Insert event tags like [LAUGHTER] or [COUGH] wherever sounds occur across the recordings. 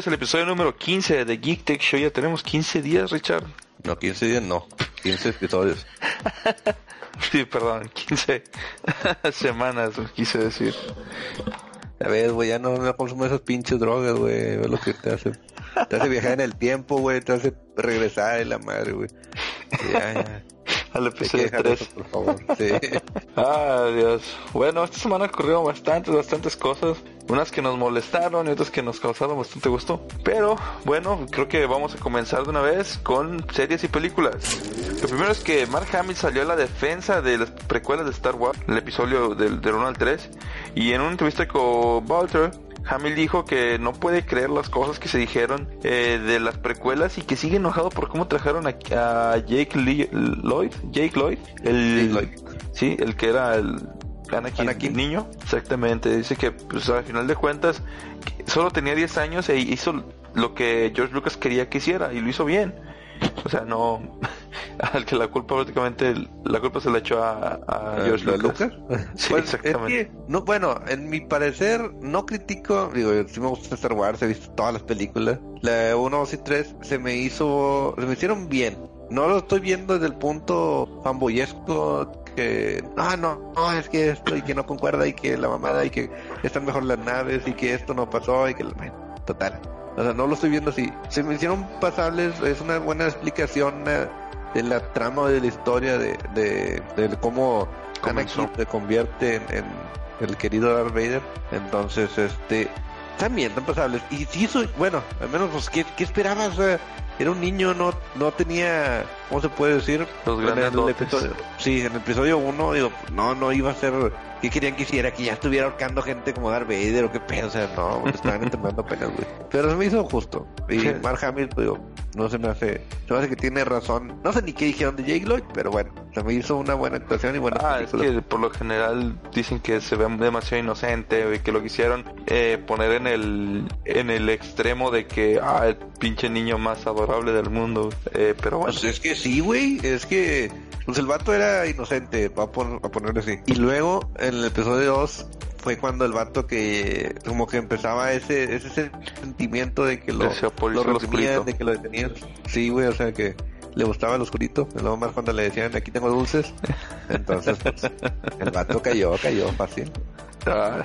bienvenidos al episodio número 15 de Geek Tech Show. Ya tenemos 15 días, Richard. No, 15 días no, 15 episodios. [LAUGHS] sí, perdón, 15 [LAUGHS] semanas, quise decir. A ver, güey, ya no me consumo esas pinches drogas, güey. Ve lo que te hace. Te hace viajar en el tiempo, güey. Te hace regresar en la madre, güey. Ya, ya. [LAUGHS] Al episodio 3. por favor. Sí. [LAUGHS] Ah, Dios. Bueno, esta semana ocurrieron bastantes, bastantes cosas. Unas que nos molestaron y otras que nos causaron bastante gusto. Pero, bueno, creo que vamos a comenzar de una vez con series y películas. Lo primero es que Mark Hamill salió a la defensa de las precuelas de Star Wars, el episodio del, del 1 al 3. Y en una entrevista con Walter, Hamill dijo que no puede creer las cosas que se dijeron eh, de las precuelas y que sigue enojado por cómo trajeron a, a Jake Lee- Lloyd, Jake Lloyd, el, Jake Lloyd. sí, el que era el Anakin, Anakin. niño, exactamente, dice que pues al final de cuentas solo tenía 10 años e hizo lo que George Lucas quería que hiciera y lo hizo bien. O sea, no [LAUGHS] al que la culpa prácticamente la culpa se la echó a, a George ¿Lo de Lucas. Lucas? [LAUGHS] Sí, Pues, exactamente. Es que, no, bueno, en mi parecer, no critico, digo, sí me gusta Star Wars, he visto todas las películas. La 1, 2 y 3 se me hizo, se me hicieron bien. No lo estoy viendo desde el punto fanboyesco que, ah, no, no, es que esto y que no concuerda y que la mamada y que están mejor las naves y que esto no pasó y que, bueno, total. O sea, no lo estoy viendo así. Se me hicieron pasables, es una buena explicación eh, de la trama de la historia de, de, de cómo Comenzó. Anakin se convierte en, en el querido Darth Vader. Entonces, este, también están pasables. Y si eso, bueno, al menos, pues, ¿qué, qué esperabas? O sea, era un niño, no, no tenía, ¿cómo se puede decir? Los En grandes el dotes. episodio- sí, en el episodio 1, digo, no, no iba a ser, ¿qué querían que hiciera? Que ya estuviera ahorcando gente como Darth Vader o qué pedo, o sea, no, estaban [LAUGHS] entrenando apenas, güey. Pero se me hizo justo. Y. Mark Hamill, pues, digo, no se me hace, se me hace que tiene razón. No sé ni qué dijeron de Jake Lloyd, pero bueno, se me hizo una buena actuación y buena Ah, es que por lo general dicen que se ve demasiado inocente y que lo quisieron eh, poner en el en el extremo de que ah el pinche niño más adorable del mundo eh, pero bueno Pues es que sí, güey, es que pues el vato era inocente, va a, pon- a ponerle así. Y luego, en el episodio 2, fue cuando el vato que como que empezaba ese ese sentimiento de que lo, lo reprimían, de que lo detenían. Sí, güey, o sea que le gustaba el oscurito, luego más cuando le decían aquí tengo dulces. Entonces, pues, el vato cayó, cayó fácil. Ah,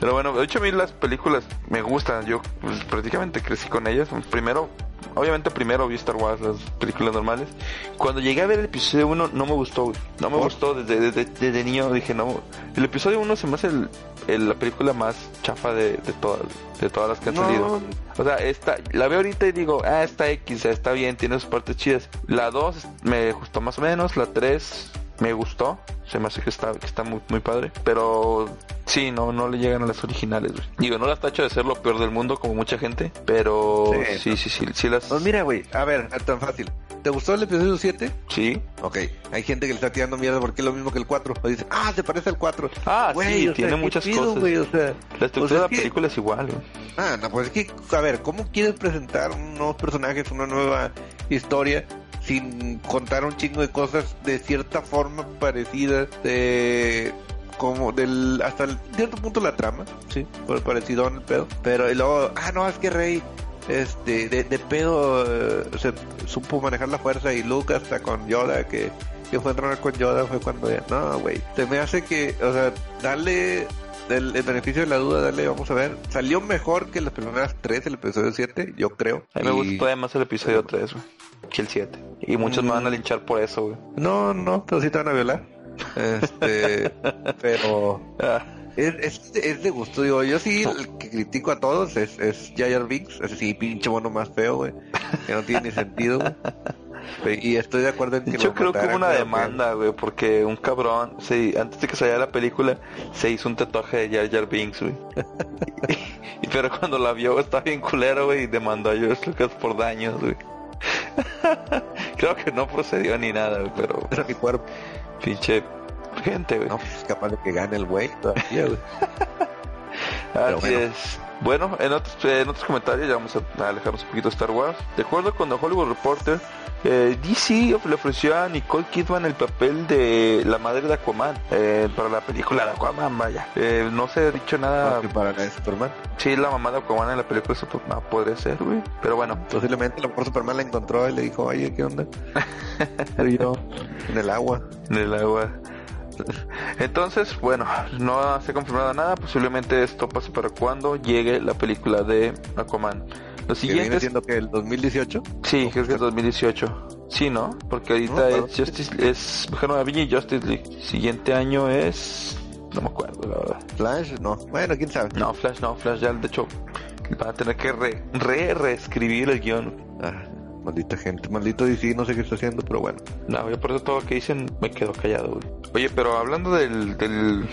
pero bueno de hecho a mí las películas me gustan. Yo pues, prácticamente crecí con ellas. Primero obviamente primero vi Star Wars las películas normales. Cuando llegué a ver el episodio 1 no me gustó no me ¿Por? gustó. Desde, desde, desde niño dije no el episodio 1 se me hace el, el- la película más chafa de, de todas de todas las que han salido. O sea, esta, la veo ahorita y digo, ah, está X, está bien, tiene sus partes chidas. La 2 me gustó más o menos, la 3 me gustó, se me hace que está, que está muy, muy padre. Pero sí, no, no le llegan a las originales, güey. Digo, no las tacho de ser lo peor del mundo como mucha gente, pero Sí, sí, sí, sí, sí, las... Pues mira, güey, a ver, tan fácil. ¿Te gustó el episodio 7? Sí. Ok, hay gente que le está tirando mierda porque es lo mismo que el 4. O dice, ah, se parece al 4. Ah, Güey, sí, sea, tiene ¿qué muchas pido, cosas. güey? O sea, La estructura o sea, de la que- película es igual, güey. Ah, no, pues es que, a ver, ¿cómo quieres presentar nuevos personajes, una nueva historia sin contar un chingo de cosas de cierta forma parecidas de como del hasta el cierto punto la trama, sí, por parecido en el pedo, pero y luego, ah, no, es que Rey este de, de pedo eh, se supo manejar la fuerza y Luke hasta con Yoda que que fue a entrenar con Yoda fue cuando ya, no, güey, se me hace que, o sea, darle el, el beneficio de la duda, dale, vamos a ver. Salió mejor que las primeras tres, el episodio 7, yo creo. A mí me Y- gusta todavía más el episodio 3, güey, que el 7. Y muchos me van a Mm. linchar por eso, güey. No, no, pero sí te van a violar. Este, [LAUGHS] pero Ah, es, es, es de gusto, digo, yo sí, el que critico a todos es, es Jar Binks, ese sí, pinche mono más feo, güey, que no tiene ni sentido, güey. Y estoy de acuerdo en que Yo creo que hubo una pero demanda, güey, porque un cabrón, se, antes de que saliera la película, se hizo un tatuaje de Jar Jar Binks, güey. [LAUGHS] [LAUGHS] pero cuando la vio estaba bien culero, güey, y demandó a George Lucas por daños, güey. [LAUGHS] creo que no procedió ni nada, güey, pero Era mi cuerpo. pinche gente, güey. No, pues capaz de que gane el güey todavía, güey. Así bueno. es. Bueno, en otros, en otros comentarios ya vamos a alejarnos un poquito de Star Wars. De acuerdo con The Hollywood Reporter, eh, DC le ofreció a Nicole Kidman el papel de la madre de Aquaman eh, para la película de Aquaman, vaya. Eh, no se ha dicho nada. para la de Superman. Sí, la mamá de Aquaman en la película de Superman podría ser, güey. Pero bueno. Posiblemente a lo mejor Superman la encontró y le dijo, oye, ¿qué onda? [LAUGHS] yo, en el agua. En el agua. [LAUGHS] Entonces, bueno, no se ha confirmado nada. Posiblemente esto pase para cuando llegue la película de Aquaman. Lo siguiente. ¿Viene siendo que el 2018? Sí, creo que es 2018. Sí, ¿no? Porque ahorita es Justice, es Mujer y Justice League. Siguiente año es. No me acuerdo, la verdad. Flash, no. Bueno, quién sabe. No, Flash no, Flash ya, de hecho, va a tener que re, re reescribir el guion. Ah, maldita gente, maldito DC, no sé qué está haciendo, pero bueno. No, yo por eso todo lo que dicen me quedo callado, güey. Oye, pero hablando del, del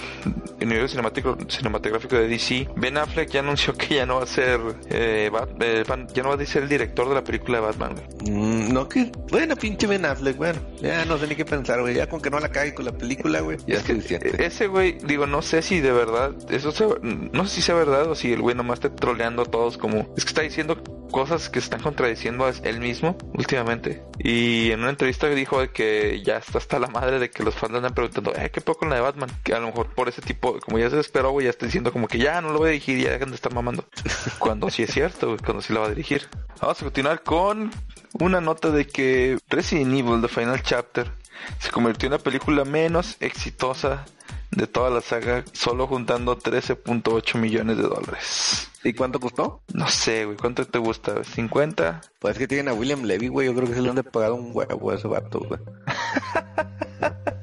universo cinemático, cinematográfico de DC, Ben Affleck ya anunció que ya no va a ser, eh, eh ya no va a ser el director de la película de Batman, güey. Mm, no, que, bueno, pinche Ben Affleck, bueno, ya no sé ni qué pensar, güey, ya con que no la cague con la película, güey, ya es que Ese güey, digo, no sé si de verdad, eso no sé si sea verdad o si el güey nomás está troleando a todos como, es que está diciendo cosas que están contradiciendo a él mismo últimamente. Y en una entrevista dijo que ya está hasta la madre de que los fans andan preguntando, eh, ¿qué poco con la de Batman? Que a lo mejor por ese tipo, como ya se esperó, güey, ya está diciendo como que ya no lo voy a dirigir, ya dejan de estar mamando. [LAUGHS] cuando sí es cierto, cuando sí lo va a dirigir. Vamos a continuar con una nota de que Resident Evil, The Final Chapter, se convirtió en la película menos exitosa de toda la saga, solo juntando 13.8 millones de dólares. ¿Y cuánto costó? No sé, güey. ¿Cuánto te gusta? ¿50? Pues es que tienen a William Levy, güey. Yo creo que se le han de pagar un huevo a ese vato, güey. [LAUGHS]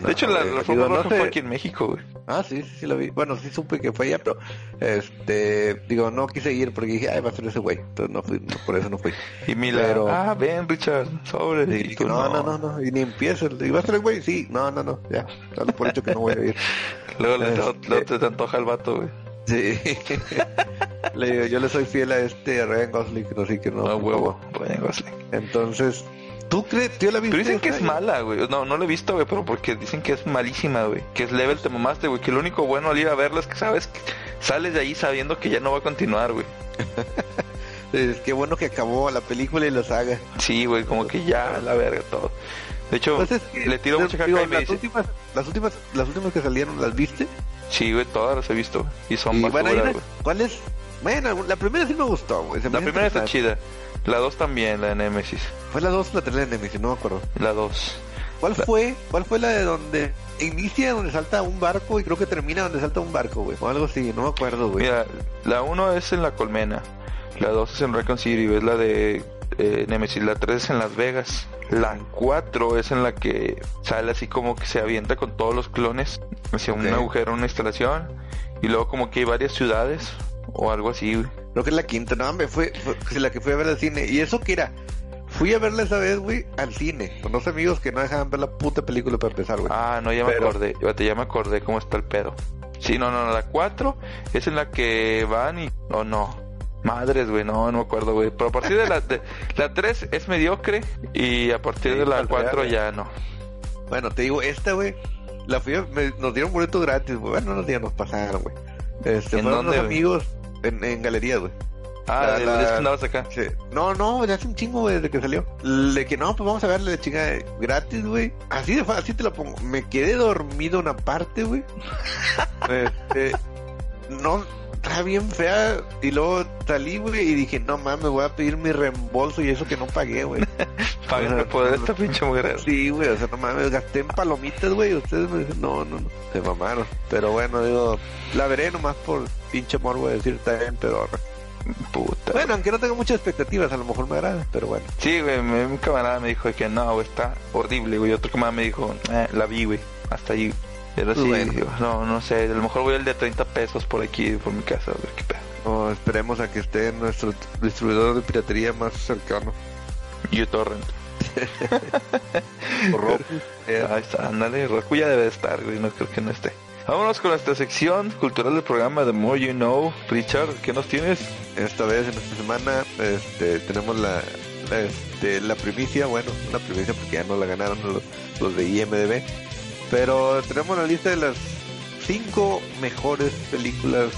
de hecho, la, la no fue aquí en México, güey. Ah, sí, sí, sí lo vi. Bueno, sí supe que fue allá, pero este, digo, no quise ir porque dije, ay, va a ser ese güey. Entonces no fui, por eso no fui. Y Mila, pero... ah, ven, Richard, sobre. Y no, no, no, no, y ni empiezo. ¿Y va a ser el güey? Sí, no, no, no, ya. Dale por hecho que no voy a ir. [LAUGHS] Luego le, este... te antoja el vato, güey. Sí. [LAUGHS] le digo, yo le soy fiel a este Ryan Gosling, así que no. No, huevo, Ryan Gosling. Entonces, ¿tú crees? ¿Tú la viste? Pero dicen que es mala, güey. No, no la he visto, güey, pero porque dicen que es malísima, güey. Que es level, te mamaste, güey. Que lo único bueno al ir a verla es que sabes que sales de ahí sabiendo que ya no va a continuar, güey. [LAUGHS] es que bueno que acabó la película y la saga. Sí, güey, como que ya, la verga, todo. De hecho, pues le tiro mucha caca y me las Últimas, las últimas, las últimas que salieron, ¿las viste? Sí, güey, todas las he visto. Y son más bueno, ¿Cuál es? Bueno, la primera sí me gustó, güey. La primera está chida. La dos también, la de Nemesis. ¿Fue la dos o la 3 de Nemesis? No me acuerdo. La dos. ¿Cuál fue? ¿Cuál fue la de donde inicia donde salta un barco y creo que termina donde salta un barco, güey? O algo así, no me acuerdo, güey. Mira, la uno es en la colmena. La dos es en Recon City, es la de eh, Nemesis. La tres es en Las Vegas. La 4 es en la que sale así como que se avienta con todos los clones hacia un agujero, una instalación. Y luego como que hay varias ciudades o algo así, güey. Creo que es la quinta, no, me fue, fue la que fui a ver al cine. Y eso que era, fui a verla esa vez, güey, al cine. Con dos amigos que no dejaban ver la puta película para empezar, güey. Ah, no, ya me acordé. Ya me acordé cómo está el pedo. Sí, no, no, la 4 es en la que van y... O no. Madres, güey, no, no me acuerdo, güey. Pero a partir de la, de, la 3 es mediocre y a partir de la 4 ya no. Bueno, te digo, esta, güey, la fui nos dieron boleto gratis, güey. Bueno, unos días nos pasaron, güey. Este, ¿En fueron dónde, unos amigos en, en galerías, güey. Ah, la, la... que andabas acá. Sí. No, no, ya hace un chingo, güey, desde que salió. Le que no, pues vamos a verle la chica gratis, güey. Así de así te lo pongo. Me quedé dormido una parte, güey. [LAUGHS] este, no, está bien fea. Y luego salí, güey, y dije, no mames, voy a pedir mi reembolso y eso que no pagué, güey. [LAUGHS] Págame por esta pinche mujer. Sí, güey, o sea, no mames, gasté en palomitas, güey. Ustedes me dicen, no, no, no, se mamaron. Pero bueno, digo, la veré nomás por pinche morbo de decir, bien, pero Puta. Bueno, aunque no tengo muchas expectativas, a lo mejor me agrada, pero bueno. Sí, güey, mi camarada me dijo que no, güey, está horrible, güey. Otro camarada me dijo, eh, la vi, güey, hasta ahí. Pero sí, no, no sé, a lo mejor voy al de 30 pesos por aquí, por mi casa, a ver qué pedo. esperemos a que esté nuestro distribuidor de piratería más cercano. uTorrent. [LAUGHS] Roku. Ahí está, ándale, Roku ya debe estar, güey, no creo que no esté. Vámonos con nuestra sección cultural del programa The More You Know. Richard, ¿qué nos tienes? Esta vez, en esta semana, este, tenemos la, este, la primicia, bueno, una primicia porque ya no la ganaron los, los de IMDB pero tenemos la lista de las cinco mejores películas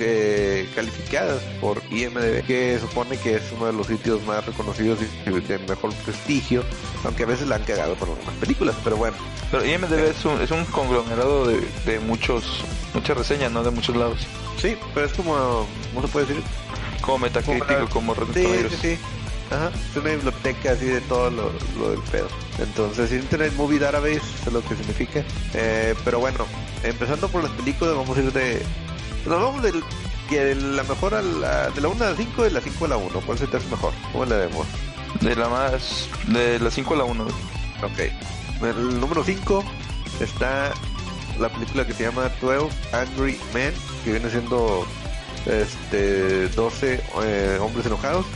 eh, calificadas por IMDb, que supone que es uno de los sitios más reconocidos y de mejor prestigio, aunque a veces la han cagado con algunas películas, pero bueno. Pero IMDb es un, es un conglomerado de, de muchos, muchas reseñas, ¿no? De muchos lados. Sí, pero es como, ¿cómo se puede decir? Como Metacritic, como Rotten Sí, sí, sí. Ajá, es una biblioteca así de todo lo, lo del pedo. Entonces, Internet Movie Database es lo que significa. Eh, pero bueno, empezando por las películas, vamos a ir de. Nos vamos del, que de la mejor a la, de la 1 a la 5 y de la 5 a la 1. ¿Cuál se te hace mejor? ¿Cómo la vemos? De la más, de la 5 a la 1. Ok. El número 5 está la película que se llama 12 Angry Men, que viene siendo este 12 eh, hombres enojados.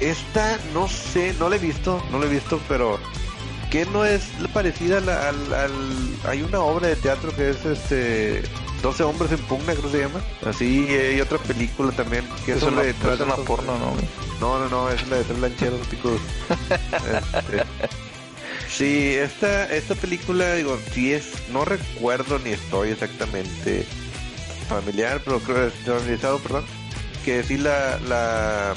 Esta no sé, no la he visto, no la he visto, pero que no es parecida a la- al, al- hay una obra de teatro que es este 12 hombres en pugna, creo que se llama. Así hay otra película también que es, sobre- es una trata porno, no, no, no, es la de tres lancheros picudos. [LAUGHS] Este, sí, esta, esta película, digo, sí es, no recuerdo ni estoy exactamente familiar, pero creo que familiarizado, perdón, que sí la, la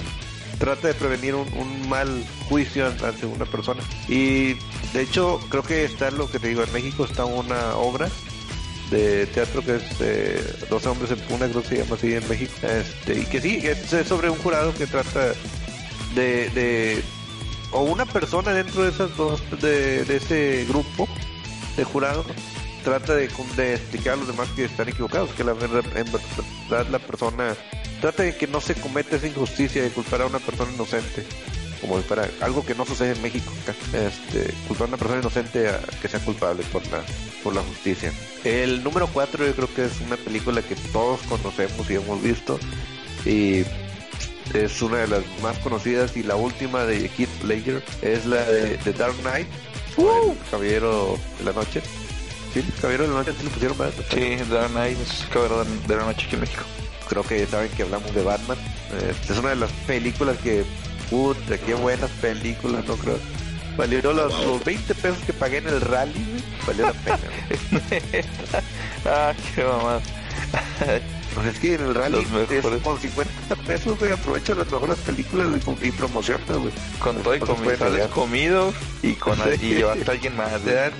trata de prevenir un, un mal juicio hacia una persona. Y de hecho, creo que está lo que te digo, en México está una obra de teatro que es eh, 12 hombres en puna, creo que se llama así en México. Este, y que sí, es, es sobre un jurado que trata de, de o una persona dentro de esas dos de, de ese grupo de jurado trata de, de explicar a los demás que están equivocados, que la verdad, en verdad la persona trata de que no se cometa esa injusticia de culpar a una persona inocente como si fuera algo que no sucede en México este culpar a una persona inocente a que sea culpable por la por la justicia. El número 4 yo creo que es una película que todos conocemos y hemos visto y es una de las más conocidas y la última de Heath Ledger es la de, de Dark Knight el Caballero de la Noche sí Caballero de la Noche ¿sí le pusieron más Sí, Dark Knight es cabrón de la noche aquí en México. creo que saben que hablamos de Batman. Este, es una de las películas que, puta, qué buenas películas, no creo. Valió los, los 20 pesos que pagué en el rally, valió la pena. [LAUGHS] ah, qué mamá. Pues es que en el rally es con 50 pesos, güey, aprovecha las mejores películas y, y promociona, güey. Con todo y puede sales negar. comido y con y [LAUGHS] llevaste a alguien más. Dan-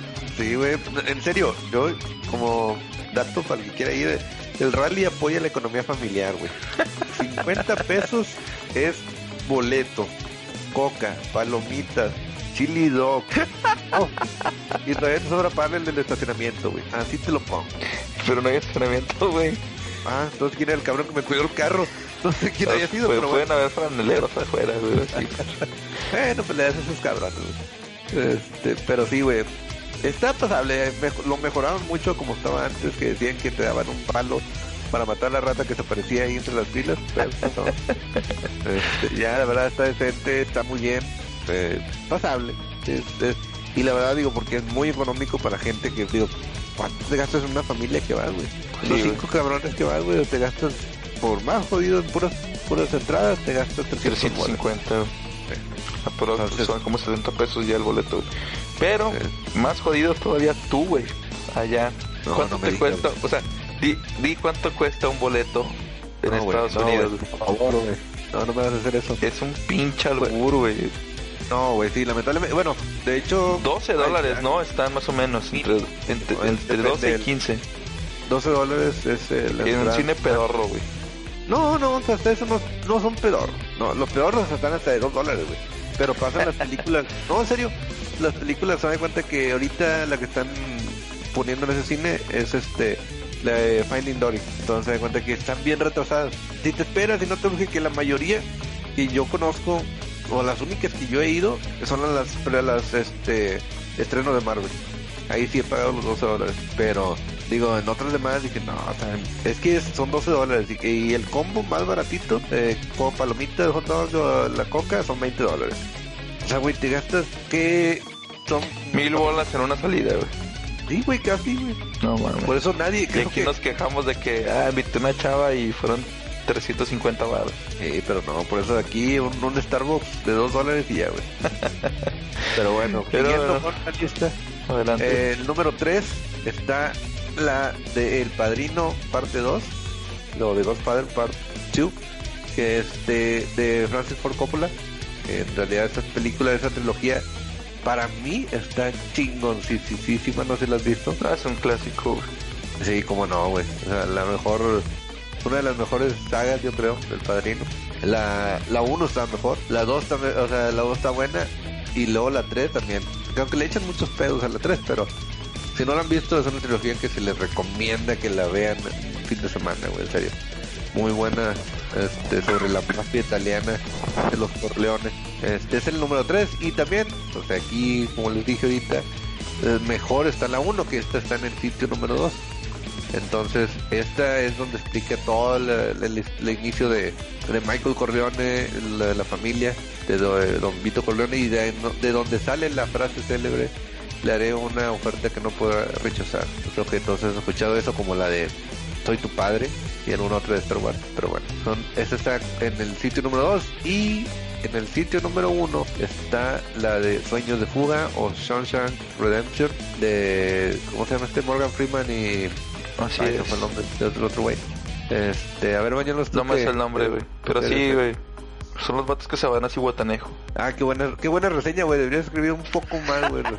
Sí, güey, en serio, yo como dato para el que quiera ir, el rally apoya la economía familiar, güey. 50 [LAUGHS] pesos es boleto, coca, palomitas, chili dog. [LAUGHS] Oh, y todavía te sobra pagar el del estacionamiento, güey. Así te lo pongo. Pero no hay estacionamiento, güey. Ah, entonces quién era el cabrón que me cuidó el carro. No sé quién haya sido, Pues pero pueden bueno. haber franeleros afuera, güey. [LAUGHS] Bueno, pues le das esos cabrones, güey. Este, pero sí, güey. Está pasable, lo mejoraron mucho como estaba antes, que decían que te daban un palo para matar a la rata que se aparecía ahí entre las filas. Pero no. Este, ya, la verdad, está decente, está muy bien, eh, pasable. Es- es- y la verdad, digo, porque es muy económico para gente que, digo, ¿cuánto te gastas en una familia que vas, güey? Sí, Los güey. cinco cabrones que vas, güey, te gastas, por más jodido en puras, puras entradas, te gastas 300 bolas. 350. güey. Ah, pero Entonces- son como 70 pesos ya el boleto. Pero más jodido todavía tú, güey. Allá. No, ¿Cuánto no te digas. cuesta? O sea, di, di cuánto cuesta un boleto en No, Estados Unidos. por favor, güey. No, no me vas a hacer eso. Es un pinche albur, güey. No, güey, sí, lamentablemente. Bueno, de hecho. 12 Ay, dólares. ¿no? Están más o menos entre, entre, entre depende 12 y del- 15. 12 dólares es eh, la En un cine pedorro, güey. No, no, o sea, hasta eso no, no son pedor. No, los pedorros están hasta de 2 dólares, güey. Pero pasan las [LAUGHS] películas. No, en serio. Las películas se dan cuenta que ahorita la que están poniendo en ese cine es este. La de Finding Dory. Entonces se cuenta que están bien retrasadas. Si te esperas y no te urge que la mayoría que yo conozco, o las únicas que yo he ido, son las, las, este, estrenos de Marvel. Ahí sí he pagado los 12 dólares. Pero, digo, en otras demás dije, no, es que son 12 dólares. Y, y el combo más baratito, eh, como palomitas, hot dog, la coca, son 20 dólares. O sea, güey, te gastas que son... Mil bolas en una salida, güey. Sí, güey, casi, güey. No, mames. Por eso nadie... Y aquí que- nos quejamos de que, ah, invité una chava y fueron 350 baros. Sí, pero no, por eso aquí un, un Starbucks de 2 dólares y ya, güey. [LAUGHS] pero bueno, Pero la lista. Adelante. Eh, el número 3 está la de El Padrino parte 2. lo de Godfather Part 2, que es de, de Francis Ford Coppola. En realidad esa película, esa trilogía, para mí está chingoncísima, no sé si la has visto. Ah, es un clásico. Sí, como no, güey. O sea, la mejor, una de las mejores sagas, yo creo, del Padrino. La, la 1 está mejor, la 2 también, o sea, la 2 está buena, y luego la 3 también. Aunque le echan muchos pedos a la 3, pero si no la han visto, es una trilogía que se les recomienda que la vean fin de semana, güey, en serio. Muy buena este, sobre la mafia italiana de los Corleones. Este es el número 3 y también, o sea, aquí, como les dije ahorita, eh, mejor está la 1 que esta está en el sitio número 2. Entonces, esta es donde explica todo el, inicio de, de Michael Corleone, la, familia, de, de Don Vito Corleone y de, de donde sale la frase célebre, le haré una oferta que no pueda rechazar. Creo que todos han escuchado eso como la de Soy tu padre y en un otro de Star Wars. Pero bueno, son, esta está en el sitio número 2 y en el sitio número 1 está la de Sueños de Fuga o Shawshank Redemption de, ¿cómo se llama este? Morgan Freeman y... Así Ay, es. fue el nombre del otro, otro güey. Este, a ver, mañana No me sé el nombre, güey. Pero sí, güey. Son los vatos que se van así guatanejo. Ah, qué buena, qué buena reseña, güey. Deberías escribir un poco más, güey. [LAUGHS]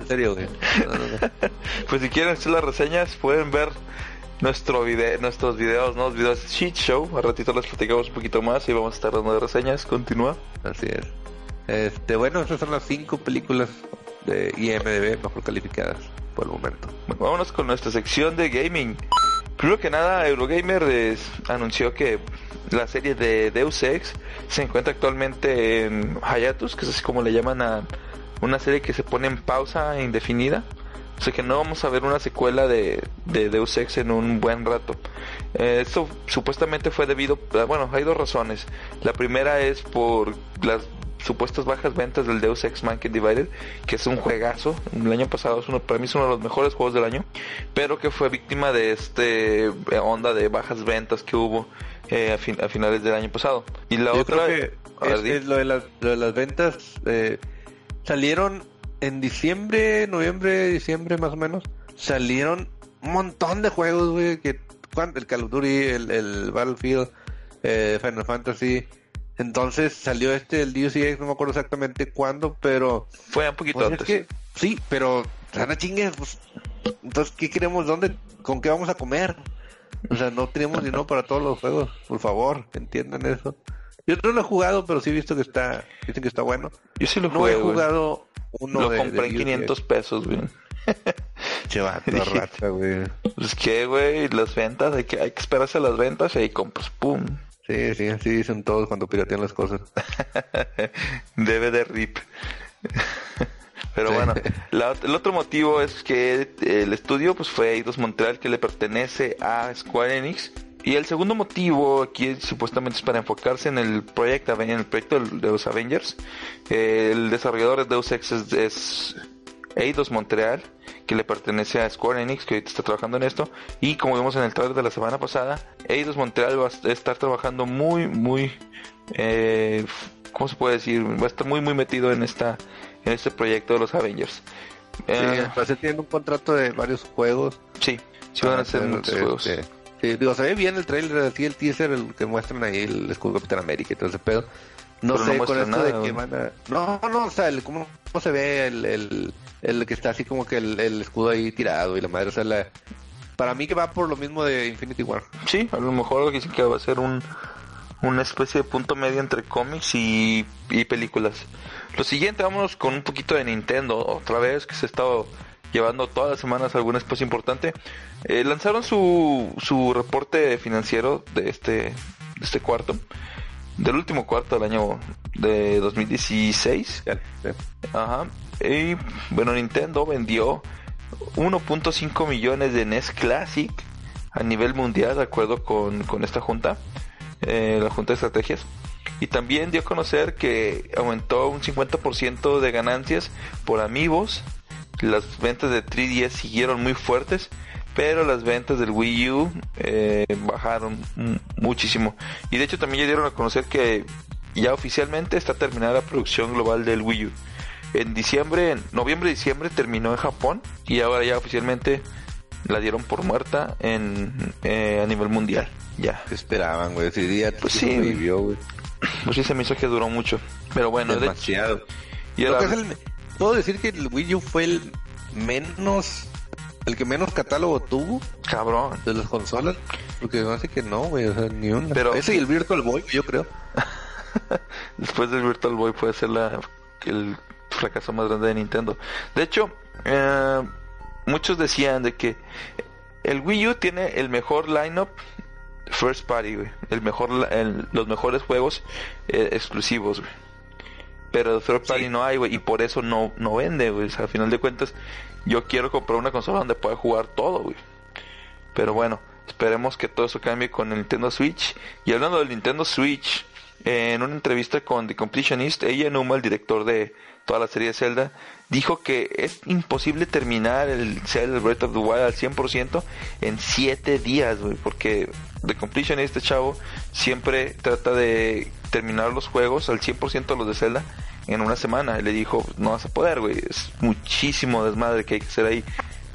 En serio, güey. No, no, no. Pues si quieren hacer las reseñas, pueden ver nuestro video, nuestros videos, ¿no? Los videos de Cheat Show. Al ratito les platicamos un poquito más y vamos a estar dando de reseñas. Continúa. Así es. Este, bueno, estas son las cinco películas de IMDb mejor calificadas por el momento. Bueno, vámonos con nuestra sección de gaming. Primero que nada, Eurogamer anunció que la serie de Deus Ex se encuentra actualmente en hiatus, que es así como le llaman a una serie que se pone en pausa indefinida. O sea que no vamos a ver una secuela de, de Deus Ex en un buen rato. Eh, esto supuestamente fue debido, a- bueno, hay dos razones. La primera es por las supuestas bajas ventas del Deus Ex Mankind Divided, que es un juegazo. El año pasado es uno, para mí es uno de los mejores juegos del año, pero que fue víctima de este eh, onda de bajas ventas que hubo eh, a, fin- a finales del año pasado. Y la Yo otra, creo que es lo, de las, lo de las ventas eh, salieron en diciembre, noviembre, diciembre más o menos. Salieron un montón de juegos, güey. Que, ¿cuán- el Call of Duty, el, el Battlefield, eh, Final Fantasy. Entonces salió este, el DCX, no me acuerdo exactamente cuándo, pero fue un poquito pues es antes. que, sí, pero sana chingue, pues, entonces, ¿qué queremos? ¿Dónde? ¿Con qué vamos a comer? O sea, no tenemos dinero para todos los juegos, por favor, entiendan eso. Yo no lo he jugado, pero sí he visto que está, dicen que está bueno. Yo sí lo No jugué, he güey. jugado uno Lo de, compré de en DCX. 500 pesos, güey. Che, vato, rata, güey. Pues que, güey, las ventas, hay que, hay que esperarse a las ventas y ahí compras, pum. Sí, sí, así dicen todos cuando piratean las cosas. [LAUGHS] Debe de rip. [LAUGHS] Pero bueno, [LAUGHS] la ot- el otro motivo es que el estudio pues fue Eidos Montreal que le pertenece a Square Enix. Y el segundo motivo aquí supuestamente es para enfocarse en el proyecto, en el proyecto de los Avengers. Eh, el desarrollador de Deus Ex es, es Eidos Montreal, que le pertenece a Square Enix, que ahorita está trabajando en esto. Y como vimos en el trailer de la semana pasada, Eidos Montreal va a estar trabajando muy, muy, eh, ¿cómo se puede decir? Va a estar muy, muy metido en esta, en este proyecto de los Avengers. Sí, Eh, parecer tienen un contrato de varios juegos. sí, sí van a hacer muchos este. Sí, digo, se ve bien el trailer, así el teaser, el que muestran ahí el escudo Capitán América y todo ese pedo. No Pero no sé, con esto nada, de que van a... No, no, o sea, el, cómo, cómo se ve el, el, el que está así como que el, el escudo ahí tirado y la madre, o sea, la... Para mí que va por lo mismo de Infinity War. Sí, a lo mejor dicen que va a ser un una especie de punto medio entre cómics y, y películas. Lo siguiente, vámonos con un poquito de Nintendo, otra vez que se ha estado llevando todas las semanas algún espacio importante. Eh, lanzaron su, su reporte financiero de este, de este cuarto, del último cuarto del año de 2016. Ya, ya. Ajá. Y bueno, Nintendo vendió 1.5 millones de NES Classic a nivel mundial, de acuerdo con, con esta junta, eh, la junta de estrategias. Y también dio a conocer que aumentó un 50% de ganancias por amigos. Las ventas de 3DS siguieron muy fuertes, pero las ventas del Wii U eh, bajaron mu- muchísimo. Y de hecho también ya dieron a conocer que ya oficialmente está terminada la producción global del Wii U. En diciembre, en noviembre, diciembre terminó en Japón y ahora ya oficialmente la dieron por muerta en eh, a nivel mundial. Ya. ¿Qué esperaban, güey? Ese día Pues sí, vivió, güey. Pues sí se me hizo que duró mucho. Pero bueno, de- Demasiado. y que es el- Puedo decir que el Wii U fue el menos... El que menos catálogo tuvo cabrón. de las consolas. Porque no hace que no, güey. O sea, ni una. Pero- Ese y el Virtual Boy, yo creo. [LAUGHS] Después del Virtual Boy puede ser la, el fracaso más grande de Nintendo. De hecho, eh, muchos decían de que el Wii U tiene el mejor lineup first party, güey. El mejor, el- los mejores juegos eh, exclusivos, güey. Pero third party Sí. no hay, güey, y por eso no, no vende, güey. O sea, a final de cuentas, yo quiero comprar una consola donde pueda jugar todo, güey. Pero bueno, esperemos que todo eso cambie con el Nintendo Switch. Y hablando del Nintendo Switch, en una entrevista con The Completionist, ella Numa, el director de toda la serie de Zelda, dijo que es imposible terminar el Zelda Breath of the Wild al 100% en 7 días, güey, porque The Completionist, este chavo, siempre trata de terminar los juegos al 100% de los de Zelda en una semana. Le dijo, no vas a poder, güey, es muchísimo desmadre que hay que hacer ahí.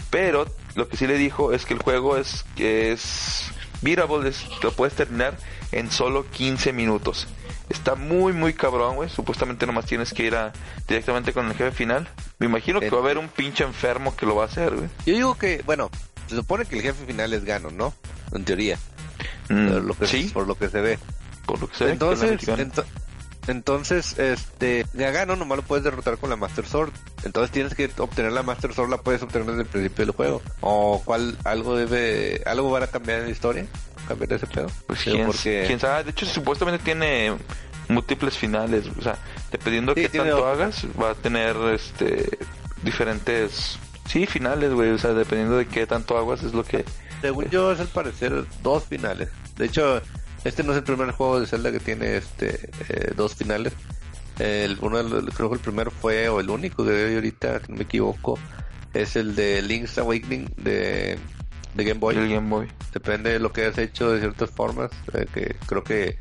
Pero lo que sí le dijo es que el juego es es beatable, lo puedes terminar en solo 15 minutos. Está muy muy cabrón, güey. Supuestamente nomás tienes que ir a, directamente con el jefe final. Me imagino que va a haber un pinche enfermo que lo va a hacer, güey. Yo digo que, bueno, se supone que el jefe final es Gano, ¿no? En teoría. Mm, Por lo que, sí, por lo que se ve. por lo que se ve. entonces, americana- ento- entonces, este, de a Gano nomás lo puedes derrotar con la Master Sword. Entonces tienes que obtener la Master Sword, la puedes obtener desde el principio del juego. O cuál, algo debe, algo van a cambiar en la historia. Cambiar ese pedo. Pues quién, porque quién sabe. De hecho, supuestamente tiene múltiples finales. O sea, dependiendo de Sí, qué tanto hagas, va a tener este diferentes. Sí, finales, güey. O sea, dependiendo de qué tanto hagas, es lo que. según yo es al parecer dos finales. De hecho, este no es el primer juego de Zelda que tiene este eh, dos finales. El, uno de los- creo que el primero fue, o el único que hay ahorita, que no me equivoco, es el de Link's Awakening de, de Game Boy. El Game Boy. Depende de lo que hayas hecho de ciertas formas, eh, que creo que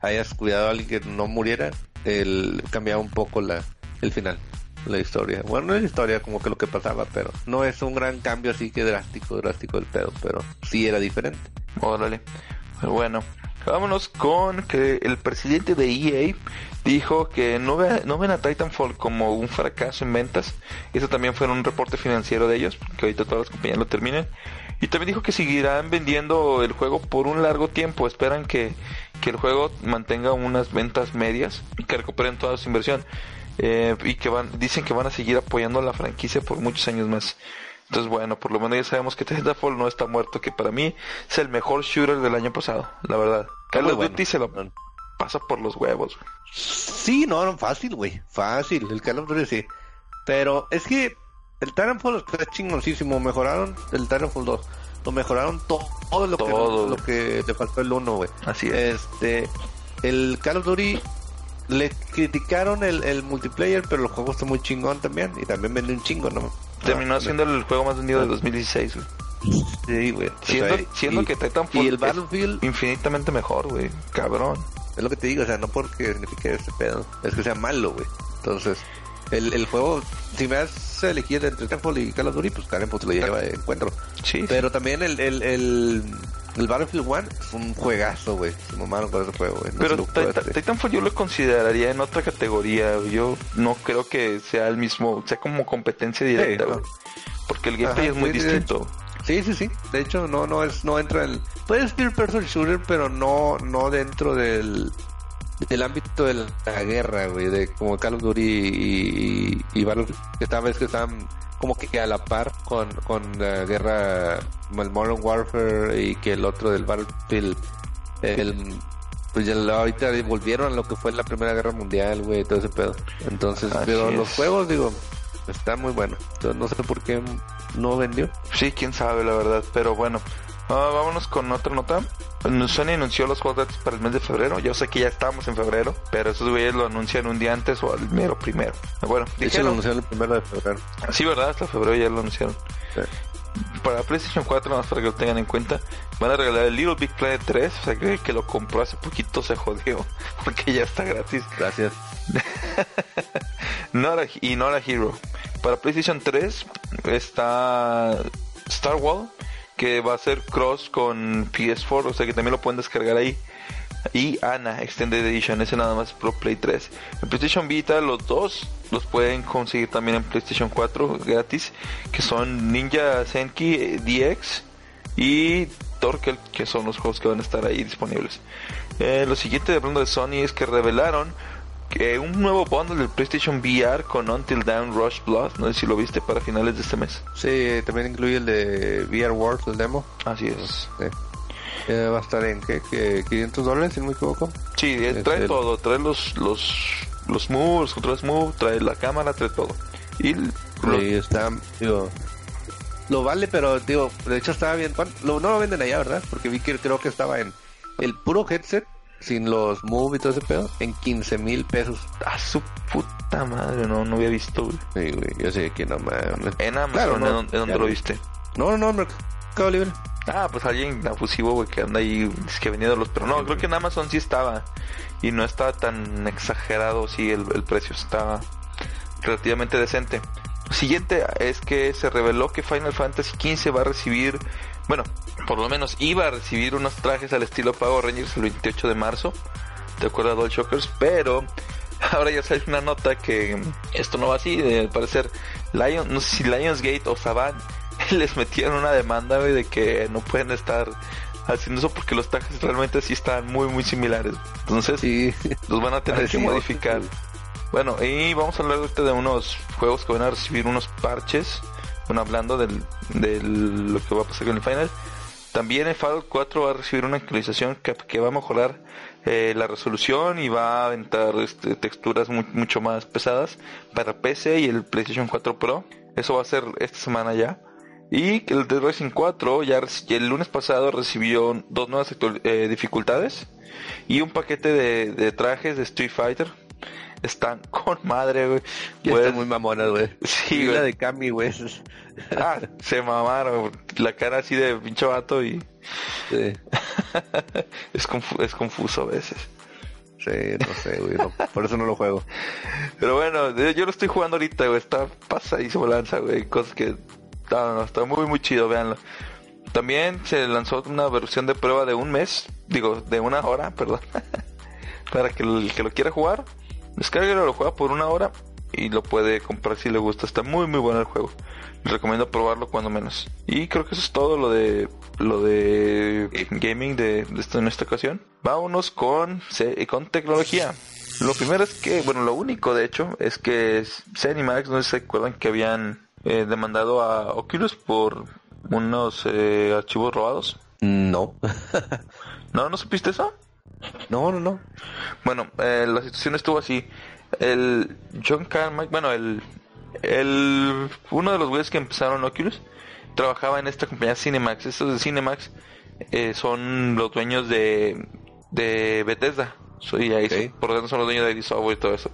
hayas cuidado a alguien que no muriera, el cambiaba un poco la, el final, la historia. Bueno, no es la historia como que lo que pasaba, pero no es un gran cambio así que drástico, drástico del pedo, pero sí era diferente. Órale. Bueno, vámonos con que el presidente de EA dijo que no, ve- no ven a Titanfall como un fracaso en ventas. Eso también fue en un reporte financiero de ellos, que ahorita todas las compañías lo terminen. Y también dijo que seguirán vendiendo el juego por un largo tiempo. Esperan que, que el juego mantenga unas ventas medias y que recuperen toda su inversión. Eh, y que van, dicen que van a seguir apoyando la franquicia por muchos años más. Entonces, bueno, por lo menos ya sabemos que [LAUGHS] Titanfall no está muerto, que para mí es el mejor shooter del año pasado, la verdad. Call of. Duty se lo pasa por los huevos. Sí, no, no, fácil, güey. Fácil, el Call of Duty sí. Pero es que el Titanfall está chingoncísimo. Mejoraron el Titanfall 2. Lo mejoraron to- todo lo Todo. que lo que le faltó el 1, güey. Así es. Este, el Call of Duty le criticaron el, el multiplayer, pero el juego está muy chingón también. Y también vende un chingo, ¿no? Terminó Ah, siendo el juego más vendido de 2016, güey. Sí, güey. O Siendo, sea, siendo y- que Titanfall y el Battlefield infinitamente mejor, güey. Cabrón. Es lo que te digo, o sea, no porque signifique este pedo, es que sea malo, güey. Entonces, el, el juego, si me has elegido entre Titanfall y Call of Duty, pues Titanfall te lo lleva de encuentro. Sí. Pero también el, el, el, el Battlefield 1 es un juegazo, güey. Se mamaron con ese juego, güey. No Pero. Titanfall yo lo consideraría en otra categoría. Yo no creo que sea el mismo, sea como competencia directa, no. güey. Porque el gameplay Ajá, es muy sí, distinto. Sí, sí, sí. De hecho, no, no es, no entra en. Puede ser person shooter, pero no, no dentro del, del ámbito de la guerra, güey, de como Call of Duty y, y, y Battlefield. Esta vez que están como que a la par con, con la guerra, el Modern Warfare y que el otro del Battlefield, el, pues ya ahorita volvieron a lo que fue la Primera Guerra Mundial, güey, todo ese pedo. Entonces, Así pero los juegos, digo, están muy buenos. Entonces, no sé por qué no vendió. Sí, quién sabe, la verdad. Pero bueno, ah, vámonos con otra nota. Sony anunció los juegos gratis para el mes de febrero. Yo sé que ya estamos en febrero, pero esos güeyes lo anuncian un día antes o al mero primero. Bueno, dijeron, lo anunciaron el primero de febrero. sí, ¿verdad? Hasta febrero ya lo anunciaron. Sí. Para PlayStation 4, nada más para que lo tengan en cuenta, van a regalar el Little Big Planet 3. O sea, que, que lo compró hace poquito se jodió, [LAUGHS] porque ya está gratis. Gracias. [LAUGHS] Not a- y Not a Hero. Para PlayStation 3 está Star Wars que va a ser cross con PS4, o sea que también lo pueden descargar ahí. Y Ana Extended Edition, ese nada más Pro Play 3. En PlayStation Vita los dos los pueden conseguir también en PlayStation 4 gratis, que son Ninja Senki DX y Torkel, que son los juegos que van a estar ahí disponibles. Eh, lo siguiente de hablando de Sony es que revelaron que un nuevo bundle del PlayStation VR con Until Dawn Rush Blood, no sé si lo viste para finales de este mes. Sí, también incluye el de VR World, el demo. Así es. Eh, va a estar en ¿qué? ¿500 dólares, si no me equivoco? Sí, eh, trae todo, trae los, los, los moves, los controles move, trae la cámara, trae todo. Y está, digo, lo vale, pero digo, de hecho estaba bien, lo, no lo venden allá, ¿verdad? Porque vi que creo que estaba en el puro headset sin los move y todo ese pedo, en 15 mil pesos. A su puta madre, no, no había visto, güey. Sí, güey, yo sé que no mames. En Amazon, ¿en, dónde lo viste? No, no, no, Mercado Libre. Ah, pues alguien abusivo, güey, que anda ahí, es que venía de los... Pero no, creo que en Amazon sí estaba. Y no estaba tan exagerado, sí, el, el precio estaba relativamente decente. Lo siguiente es que se reveló que Final Fantasy XV va a recibir bueno, por lo menos iba a recibir unos trajes al estilo Power Rangers el 28 de marzo, de acuerdo a Doll Shockers, pero [LAUGHS] ahora ya sale una nota que esto no va así, al parecer Lion, no sé si Lionsgate o Saban [LAUGHS] les metieron una demanda de que no pueden estar haciendo eso porque los trajes realmente sí están muy muy similares. Entonces los van a tener que modificar. Bueno, y vamos a hablar ahorita de unos juegos que van a recibir unos parches hablando del, de lo que va a pasar con el final. También el Fallout 4 va a recibir una actualización que, va a mejorar eh, la resolución y va a entrar este, texturas mucho más pesadas para PC y el PlayStation 4 Pro. Eso va a ser esta semana ya. Y el Dead Rising 4 ya el lunes pasado recibió dos nuevas eh, dificultades y un paquete de trajes de Street Fighter están [LAUGHS] con madre, güey. Pues, muy mamona, güey. Sí, güey. La de Cami, güey. Ah, se mamaron, la cara así de pinche vato y... Sí. [LAUGHS] es, es confuso a veces. Sí, no sé, güey. por eso no lo juego. Pero bueno, yo lo estoy jugando ahorita, güey. Está pasa y se lanza, güey. Cosas que... No, no, está muy, muy chido, véanlo. También se lanzó una versión de prueba de un mes. Digo, de una hora, perdón. [LAUGHS] Para que el que lo quiera jugar, Descárguelo, lo juega por una hora y lo puede comprar si le gusta. Está muy muy bueno el juego. Les recomiendo probarlo cuando menos. Y creo que eso es todo lo de lo de gaming de, esta, en esta ocasión. Vámonos con con tecnología. Lo primero es que, bueno, lo único de hecho es que Zenimax, no sé si se acuerdan que habían eh, demandado a Oculus por unos eh, archivos robados. No. [LAUGHS] ¿No? ¿No supiste eso? No, no, no. Bueno, eh, la situación estuvo así. El John Carmack, bueno, el, el uno de los güeyes que empezaron Oculus trabajaba en esta compañía Cinemax. Estos de Cinemax eh, son los dueños de, de Bethesda. Soy ahí, por lo tanto son los dueños de Software y todo eso.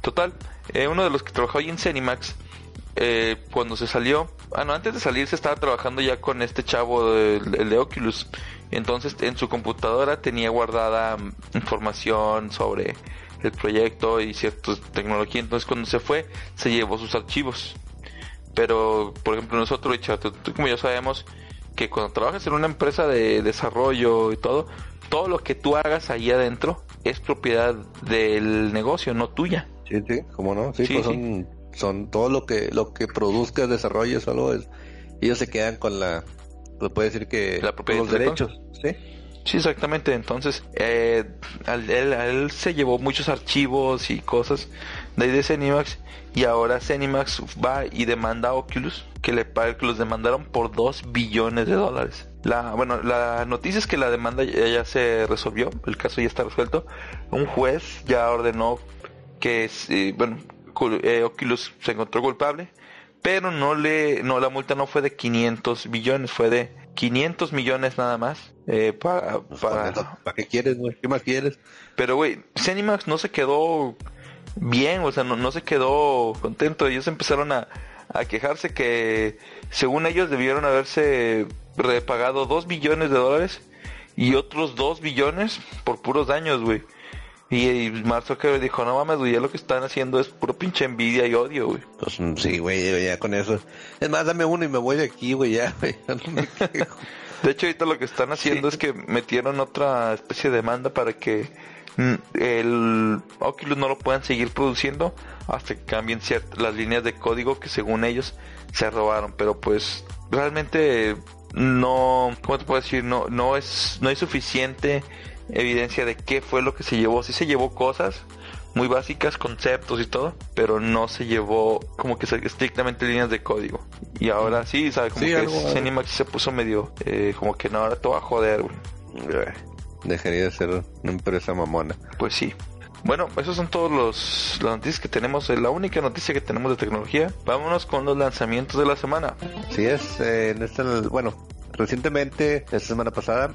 Total, eh, uno de los que trabajó ahí en Cinemax, eh, cuando se salió, ah no, antes de salir se estaba trabajando ya con este chavo, el, el de Oculus. Entonces en su computadora tenía guardada mm, información sobre el proyecto y cierta tecnología. Entonces cuando se fue se llevó sus archivos. Pero por ejemplo nosotros, Richard, tú, como ya sabemos que cuando trabajas en una empresa de desarrollo y todo, todo lo que tú hagas ahí adentro es propiedad del negocio, no tuya. Sí, sí, ¿cómo no? Sí, pues son, son todo lo que lo que produzcas, desarrolles o es, ellos se quedan con la pues puede decir que la propiedad los derechos, ¿sí? Sí, exactamente. Entonces, eh, él, se llevó muchos archivos y cosas de ahí de Cenimax y ahora Cenimax va y demanda a Oculus que le que los demandaron por 2 billones de dólares. La, bueno, la noticia es que la demanda ya, se resolvió, el caso ya está resuelto. Un juez ya ordenó que, eh, bueno, eh, Oculus se encontró culpable pero no le, no, la multa no fue de 500 billones, fue de 500 millones nada más. Eh, para, pues, para... ¿Para qué quieres, güey? ¿Qué más quieres? Pero, güey, Cenimax no se quedó bien, o sea, no, no se quedó contento. Ellos empezaron a, a quejarse que, según ellos, debieron haberse repagado 2 billones de dólares y otros 2 billones por puros daños, güey. Y, Mark Zuckerberg dijo, no mames, güey, ya lo que están haciendo es puro pinche envidia y odio, güey. Pues mm, sí, güey, ya con eso. Es más, dame uno y me voy de aquí, güey, ya, güey. [LAUGHS] De hecho, ahorita lo que están haciendo es que metieron otra especie de demanda para que mm, el Oculus no lo puedan seguir produciendo hasta que cambien las líneas de código que según ellos se robaron. Pero pues realmente no, ¿cómo te puedo decir? No, no es, no hay suficiente evidencia de qué fue lo que se llevó. Sí se llevó cosas muy básicas, conceptos y todo, pero no se llevó como que estrictamente líneas de código. Y ahora sí, ¿sabes? Como Sí, que Cinemax se puso medio, eh, como que no, ahora te va a joder, güey. Eh, Dejaría de ser una empresa mamona. Pues sí. Bueno, esos son todos los las noticias que tenemos, eh, la única noticia que tenemos de tecnología. Vámonos con los lanzamientos de la semana. Así es, eh, en esta, bueno, recientemente, esta semana pasada,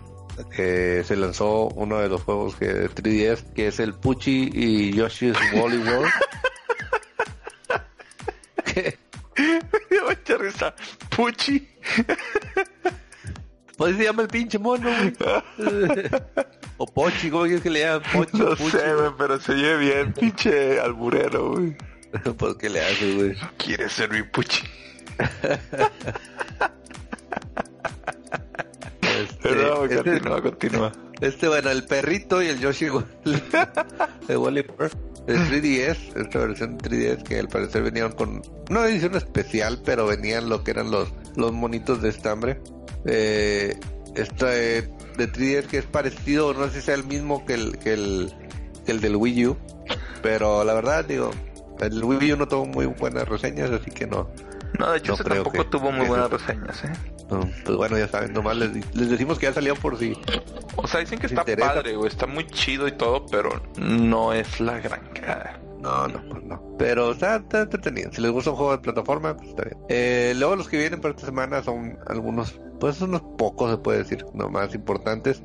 eh, se lanzó uno de los juegos que 3DS, que es el Pucci y Yoshi's Woolly World. Que, [LAUGHS] Me va a echar risa. Puchi. Pues se llama el pinche mono, [LAUGHS] o Pochi, ¿cómo quieres que le llaman? Pochi, No Pucci, sé, güey, pero se oye bien, pinche alburero, güey. [LAUGHS] Pues qué le haces, güey. Quiere ser mi puchi. Este, Pero este- continúa, continúa. Este, bueno, el perrito y el Yoshi Wall- [LAUGHS] de Wally World, el 3DS, esta versión 3DS que al parecer venían con una edición especial, pero venían lo que eran los, los monitos de estambre. Eh, esta eh, de 3DS que es parecido, no sé si sea el mismo que el, que el, que el del Wii U, pero la verdad, digo, el Wii U no tuvo muy buenas reseñas, así que no. No, de hecho, No ese creo tampoco que- tuvo muy buenas reseñas, ¿eh? No, Pues bueno, ya saben, nomás les, les decimos que ya salían por si O sea, dicen que ¿Te está interesa? padre, güey. Está muy chido y todo, pero no es la gran cara. No, no, pues no. Pero está, está entretenido. Si les gusta un juego de plataforma, pues está bien. Eh, luego los que vienen para esta semana son algunos, pues unos pocos se puede decir, no más importantes.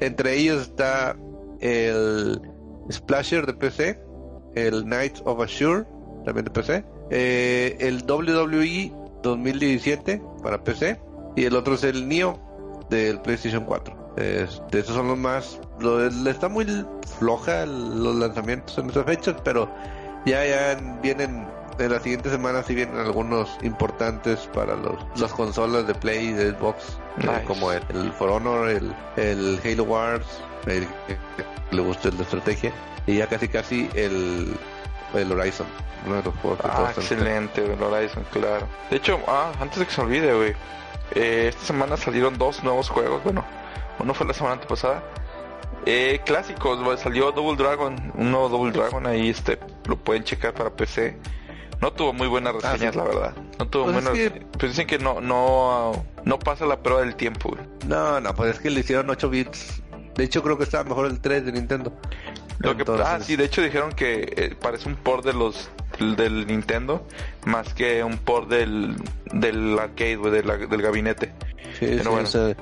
Entre ellos está el Splasher de PC, el Knights of Azure, también de PC, eh, el WWE 2017 para PC y el otro es el Neo del PlayStation 4. Este, esos son los más. Lo, está muy floja el- los lanzamientos en estas fechas, pero ya ya vienen en las siguientes semanas sí vienen algunos importantes para los las consolas de Play y de Xbox, eh, como el, el For Honor, el, el Halo Wars, el, que le gusta el de estrategia, y ya casi casi el, el Horizon, uno de los juegos que Ah, excelente, güey, el Horizon, claro. De hecho, ah, antes de que se olvide, güey. eh, esta semana salieron dos nuevos juegos. Bueno, uno fue la semana antepasada. Eh, clásicos, güey, salió Double Dragon, un nuevo Double Dragon ahí, este, lo pueden checar para PC. No tuvo muy buenas Ah, reseñas, sí. la verdad. No tuvo Pues es buenas que- reseñas. Pues dicen que no, no, no pasa la prueba del tiempo, güey. No, no, pues es que le hicieron 8 bits. De hecho, creo que estaba mejor el 3 de Nintendo. Lo que, ah, sí, de hecho dijeron que eh, parece un port de los del Nintendo más que un port del, del arcade, güey, de la- del gabinete. Sí, Pero sí, bueno. o sea,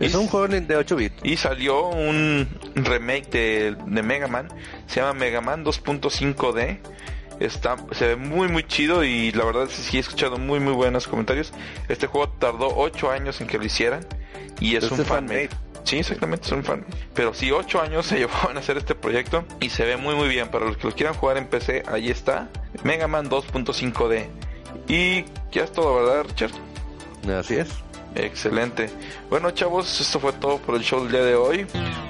es Y- un juego de 8 bits. Y salió un remake de, de Mega Man. Se llama Mega Man 2.5D. Está, se ve muy muy chido y la verdad sí he escuchado muy muy buenos comentarios. Este juego tardó 8 años en que lo hicieran y es Este un es fanmade. Sí, exactamente, es un fan. Pero sí, 8 años se [LAUGHS] llevaron a hacer este proyecto y se ve muy muy bien. Para los que lo quieran jugar en PC, ahí está. Mega Man 2.5D. Y ya es todo, ¿verdad, Richard? Así es. Excelente. Bueno, chavos, esto fue todo por el show del día de hoy.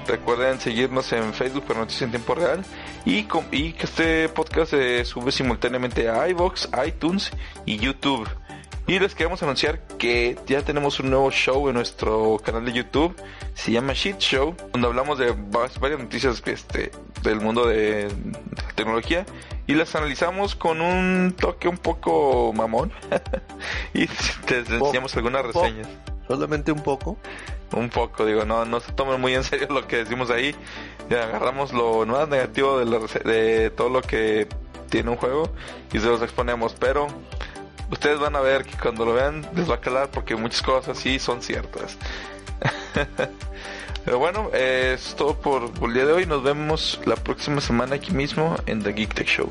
Recuerden seguirnos en Facebook para noticias en tiempo real y, y que este podcast se sube simultáneamente a iVoox, iTunes y YouTube. Y les queremos anunciar que ya tenemos un nuevo show en nuestro canal de YouTube. Se llama Shit Show, donde hablamos de va- varias noticias este, del mundo de tecnología y las analizamos con un toque un poco mamón. [LAUGHS] y te enseñamos algunas reseñas. Solamente un poco. Un poco, digo, no, no se tomen muy en serio lo que decimos ahí. Ya agarramos lo más negativo de, la de todo lo que tiene un juego y se los exponemos. Pero ustedes van a ver que cuando lo vean les va a calar porque muchas cosas sí son ciertas. [LAUGHS] Pero bueno, eh, es todo por, el día de hoy. Nos vemos la próxima semana aquí mismo en The Geek Tech Show.